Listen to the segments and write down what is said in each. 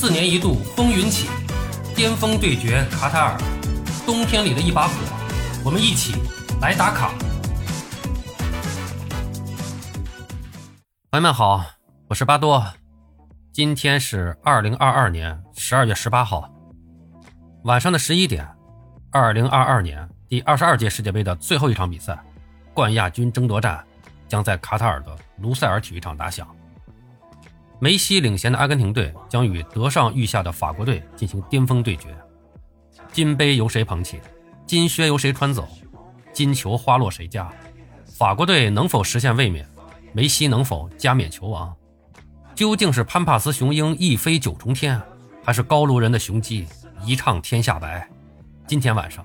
四年一度风云起，巅峰对决卡塔尔，冬天里的一把火，我们一起来打卡。朋友们好，我是巴多，今天是二零二二年十二月十八号晚上的十一点，二零二二年第二十二届世界杯的最后一场比赛，冠亚军争夺战将在卡塔尔的卢塞尔体育场打响。梅西领衔的阿根廷队将与德上御下的法国队进行巅峰对决，金杯由谁捧起？金靴由谁穿走？金球花落谁家？法国队能否实现卫冕？梅西能否加冕球王？究竟是潘帕斯雄鹰一飞九重天，还是高卢人的雄鸡一唱天下白？今天晚上，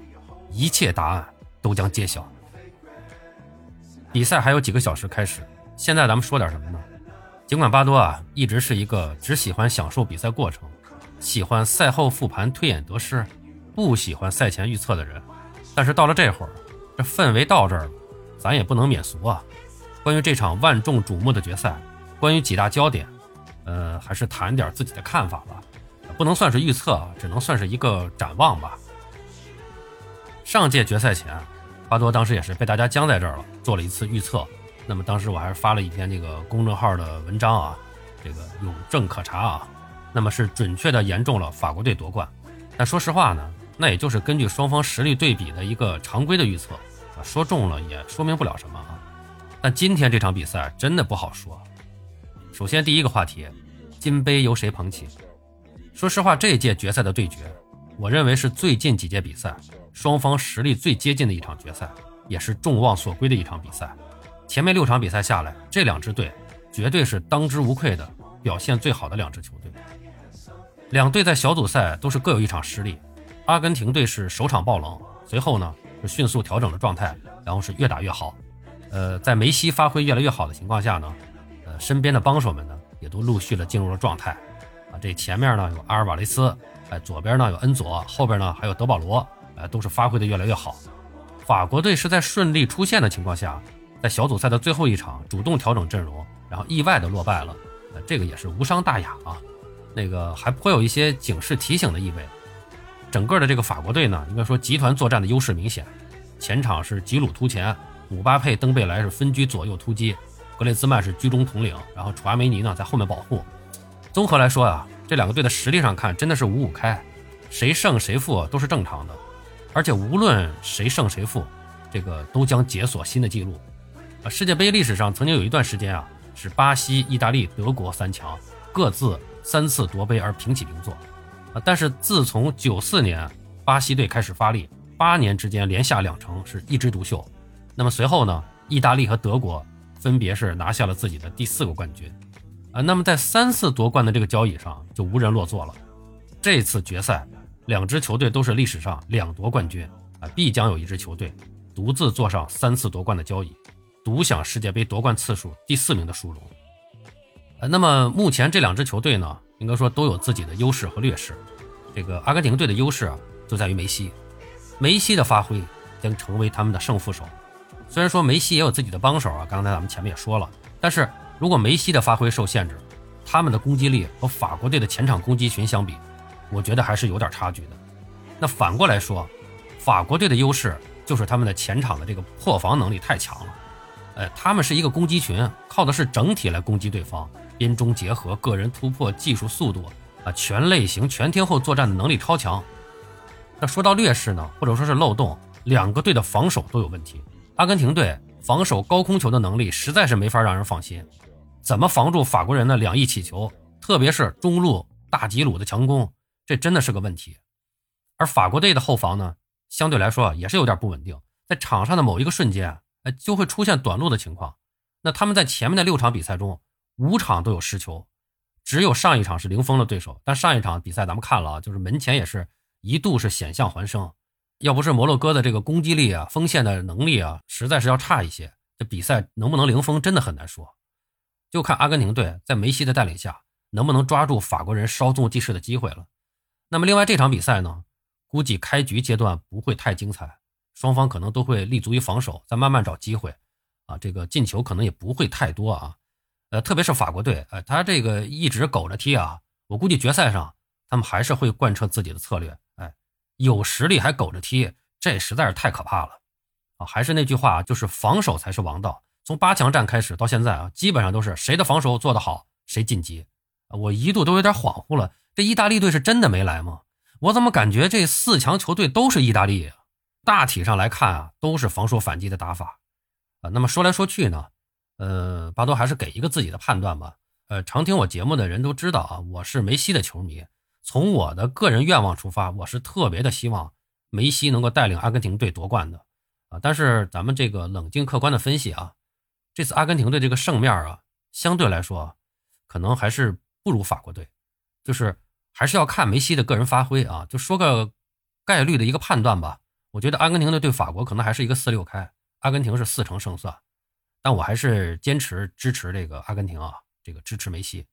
一切答案都将揭晓。比赛还有几个小时开始，现在咱们说点什么呢？尽管巴多啊一直是一个只喜欢享受比赛过程、喜欢赛后复盘推演得失、不喜欢赛前预测的人，但是到了这会儿，这氛围到这儿了，咱也不能免俗啊。关于这场万众瞩目的决赛，关于几大焦点，呃，还是谈点自己的看法吧，不能算是预测，只能算是一个展望吧。上届决赛前，巴多当时也是被大家僵在这儿了，做了一次预测。那么当时我还是发了一篇这个公众号的文章啊，这个有证可查啊。那么是准确的言中了法国队夺冠，但说实话呢，那也就是根据双方实力对比的一个常规的预测啊，说中了也说明不了什么啊。但今天这场比赛真的不好说。首先第一个话题，金杯由谁捧起？说实话，这一届决赛的对决，我认为是最近几届比赛双方实力最接近的一场决赛，也是众望所归的一场比赛。前面六场比赛下来，这两支队绝对是当之无愧的表现最好的两支球队。两队在小组赛都是各有一场失利。阿根廷队是首场爆冷，随后呢是迅速调整了状态，然后是越打越好。呃，在梅西发挥越来越好的情况下呢，呃，身边的帮手们呢也都陆续的进入了状态。啊，这前面呢有阿尔瓦雷斯，哎，左边呢有恩佐，后边呢还有德保罗，哎，都是发挥的越来越好。法国队是在顺利出线的情况下。在小组赛的最后一场，主动调整阵容，然后意外的落败了，呃，这个也是无伤大雅啊。那个还颇有一些警示提醒的意味。整个的这个法国队呢，应该说集团作战的优势明显，前场是吉鲁突前，姆巴佩、登贝莱是分居左右突击，格列兹曼是居中统领，然后楚阿梅尼呢在后面保护。综合来说啊，这两个队的实力上看真的是五五开，谁胜谁负都是正常的，而且无论谁胜谁负，这个都将解锁新的纪录。啊，世界杯历史上曾经有一段时间啊，是巴西、意大利、德国三强各自三次夺杯而平起平坐。啊，但是自从九四年巴西队开始发力，八年之间连下两城是一枝独秀。那么随后呢，意大利和德国分别是拿下了自己的第四个冠军。啊，那么在三次夺冠的这个交椅上就无人落座了。这次决赛，两支球队都是历史上两夺冠军啊，必将有一支球队独自坐上三次夺冠的交椅。独享世界杯夺冠次数第四名的殊荣。呃，那么目前这两支球队呢，应该说都有自己的优势和劣势。这个阿根廷队的优势啊，就在于梅西，梅西的发挥将成为他们的胜负手。虽然说梅西也有自己的帮手啊，刚才咱们前面也说了，但是如果梅西的发挥受限制，他们的攻击力和法国队的前场攻击群相比，我觉得还是有点差距的。那反过来说，法国队的优势就是他们的前场的这个破防能力太强了。哎，他们是一个攻击群，靠的是整体来攻击对方，边中结合、个人突破、技术速度啊，全类型、全天候作战的能力超强。那说到劣势呢，或者说是漏洞，两个队的防守都有问题。阿根廷队防守高空球的能力实在是没法让人放心，怎么防住法国人的两翼起球，特别是中路大吉鲁的强攻，这真的是个问题。而法国队的后防呢，相对来说，也是有点不稳定，在场上的某一个瞬间。哎，就会出现短路的情况。那他们在前面的六场比赛中，五场都有失球，只有上一场是零封了对手。但上一场比赛咱们看了啊，就是门前也是一度是险象环生。要不是摩洛哥的这个攻击力啊、锋线的能力啊，实在是要差一些，这比赛能不能零封真的很难说。就看阿根廷队在梅西的带领下，能不能抓住法国人稍纵即逝的机会了。那么另外这场比赛呢，估计开局阶段不会太精彩。双方可能都会立足于防守，再慢慢找机会，啊，这个进球可能也不会太多啊，呃，特别是法国队，呃，他这个一直苟着踢啊，我估计决赛上他们还是会贯彻自己的策略。哎，有实力还苟着踢，这实在是太可怕了啊！还是那句话，就是防守才是王道。从八强战开始到现在啊，基本上都是谁的防守做得好，谁晋级。我一度都有点恍惚了，这意大利队是真的没来吗？我怎么感觉这四强球队都是意大利？大体上来看啊，都是防守反击的打法啊。那么说来说去呢，呃，巴多还是给一个自己的判断吧。呃，常听我节目的人都知道啊，我是梅西的球迷。从我的个人愿望出发，我是特别的希望梅西能够带领阿根廷队夺冠的啊。但是咱们这个冷静客观的分析啊。这次阿根廷队这个胜面啊，相对来说，可能还是不如法国队，就是还是要看梅西的个人发挥啊。就说个概率的一个判断吧，我觉得阿根廷队对法国可能还是一个四六开，阿根廷是四成胜算，但我还是坚持支持这个阿根廷啊，这个支持梅西。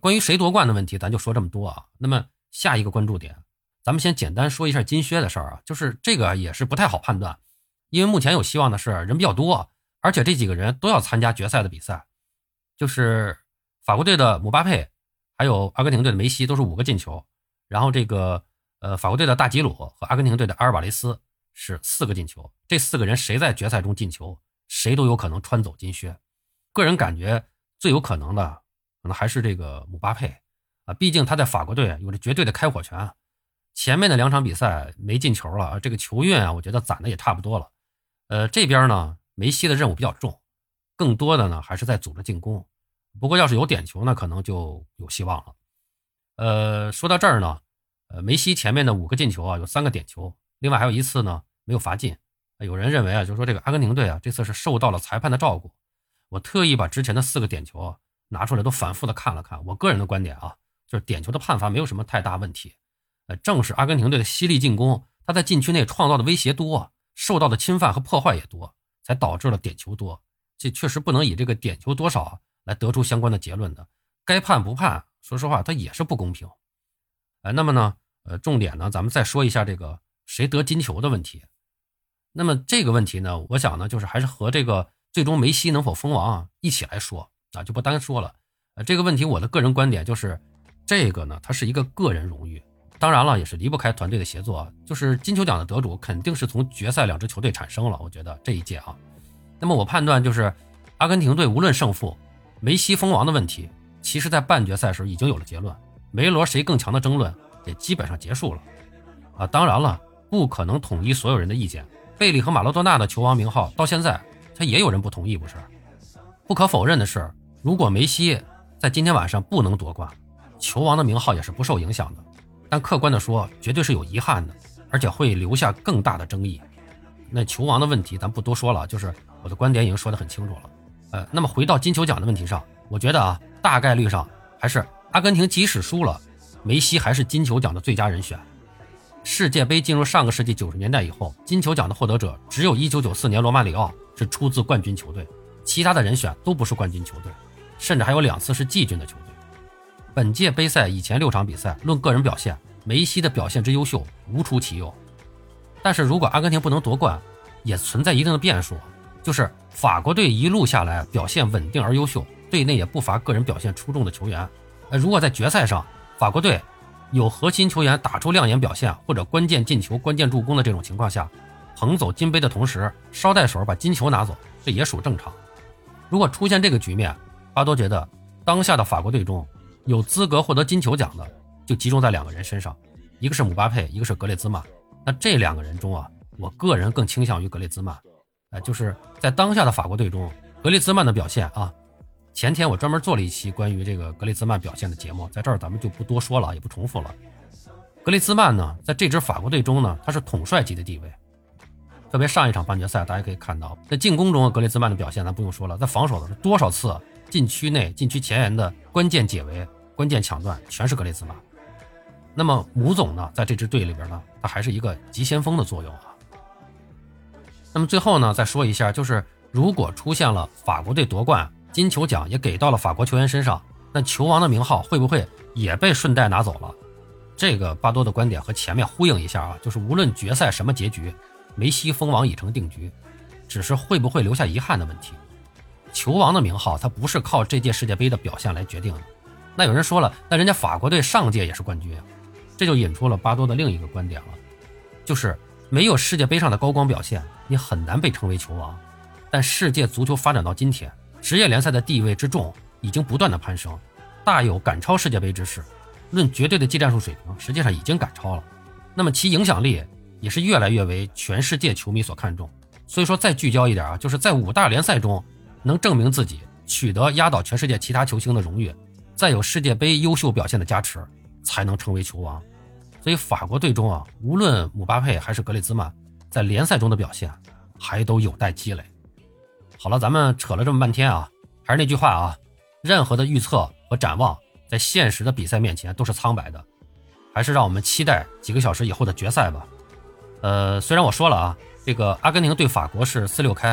关于谁夺冠的问题，咱就说这么多啊。那么下一个关注点，咱们先简单说一下金靴的事儿啊，就是这个也是不太好判断，因为目前有希望的是人比较多。而且这几个人都要参加决赛的比赛，就是法国队的姆巴佩，还有阿根廷队的梅西，都是五个进球。然后这个呃，法国队的大吉鲁和阿根廷队的阿尔瓦雷斯是四个进球。这四个人谁在决赛中进球，谁都有可能穿走金靴。个人感觉最有可能的，可能还是这个姆巴佩啊，毕竟他在法国队有着绝对的开火权。前面的两场比赛没进球了，这个球运啊，我觉得攒的也差不多了。呃，这边呢。梅西的任务比较重，更多的呢还是在组织进攻。不过要是有点球，那可能就有希望了。呃，说到这儿呢，呃，梅西前面的五个进球啊，有三个点球，另外还有一次呢没有罚进。有人认为啊，就是说这个阿根廷队啊，这次是受到了裁判的照顾。我特意把之前的四个点球啊拿出来，都反复的看了看。我个人的观点啊，就是点球的判罚没有什么太大问题。呃，正是阿根廷队的犀利进攻，他在禁区内创造的威胁多，受到的侵犯和破坏也多。才导致了点球多，这确实不能以这个点球多少来得出相关的结论的。该判不判，说实话，它也是不公平。哎，那么呢，呃，重点呢，咱们再说一下这个谁得金球的问题。那么这个问题呢，我想呢，就是还是和这个最终梅西能否封王啊一起来说啊，就不单说了。呃，这个问题我的个人观点就是，这个呢，它是一个个人荣誉，当然了，也是离不开团队的协作。就是金球奖的得主肯定是从决赛两支球队产生了，我觉得这一届啊。那么我判断就是，阿根廷队无论胜负，梅西封王的问题，其实在半决赛时已经有了结论，梅罗谁更强的争论也基本上结束了。啊，当然了，不可能统一所有人的意见。贝利和马拉多纳的球王名号到现在，他也有人不同意，不是？不可否认的是，如果梅西在今天晚上不能夺冠，球王的名号也是不受影响的。但客观的说，绝对是有遗憾的，而且会留下更大的争议。那球王的问题，咱不多说了，就是。我的观点已经说得很清楚了，呃，那么回到金球奖的问题上，我觉得啊，大概率上还是阿根廷即使输了，梅西还是金球奖的最佳人选。世界杯进入上个世纪九十年代以后，金球奖的获得者只有一九九四年罗马里奥是出自冠军球队，其他的人选都不是冠军球队，甚至还有两次是季军的球队。本届杯赛以前六场比赛，论个人表现，梅西的表现之优秀无出其右。但是如果阿根廷不能夺冠，也存在一定的变数。就是法国队一路下来表现稳定而优秀，队内也不乏个人表现出众的球员。如果在决赛上法国队有核心球员打出亮眼表现或者关键进球、关键助攻的这种情况下，捧走金杯的同时捎带手把金球拿走，这也属正常。如果出现这个局面，巴多觉得当下的法国队中有资格获得金球奖的就集中在两个人身上，一个是姆巴佩，一个是格列兹曼。那这两个人中啊，我个人更倾向于格列兹曼。呃，就是在当下的法国队中，格列兹曼的表现啊，前天我专门做了一期关于这个格列兹曼表现的节目，在这儿咱们就不多说了，也不重复了。格列兹曼呢，在这支法国队中呢，他是统帅级的地位。特别上一场半决赛，大家可以看到，在进攻中格列兹曼的表现，咱不用说了，在防守的是多少次禁区内、禁区前沿的关键解围、关键抢断，全是格列兹曼。那么姆总呢，在这支队里边呢，他还是一个急先锋的作用啊。那么最后呢，再说一下，就是如果出现了法国队夺冠，金球奖也给到了法国球员身上，那球王的名号会不会也被顺带拿走了？这个巴多的观点和前面呼应一下啊，就是无论决赛什么结局，梅西封王已成定局，只是会不会留下遗憾的问题。球王的名号它不是靠这届世界杯的表现来决定的，那有人说了，那人家法国队上届也是冠军啊，这就引出了巴多的另一个观点了，就是没有世界杯上的高光表现，你很难被称为球王。但世界足球发展到今天，职业联赛的地位之重已经不断的攀升，大有赶超世界杯之势。论绝对的技战术水平，实际上已经赶超了。那么其影响力也是越来越为全世界球迷所看重。所以说，再聚焦一点啊，就是在五大联赛中能证明自己，取得压倒全世界其他球星的荣誉，再有世界杯优秀表现的加持，才能成为球王。所以法国队中啊，无论姆巴佩还是格列兹曼，在联赛中的表现还都有待积累。好了，咱们扯了这么半天啊，还是那句话啊，任何的预测和展望，在现实的比赛面前都是苍白的，还是让我们期待几个小时以后的决赛吧。呃，虽然我说了啊。这个阿根廷对法国是四六开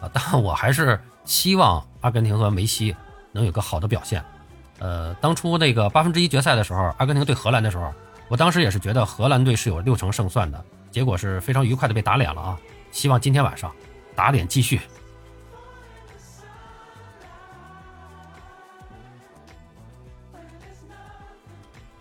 啊，但我还是希望阿根廷和梅西能有个好的表现。呃，当初那个八分之一决赛的时候，阿根廷对荷兰的时候，我当时也是觉得荷兰队是有六成胜算的，结果是非常愉快的被打脸了啊！希望今天晚上打脸继续。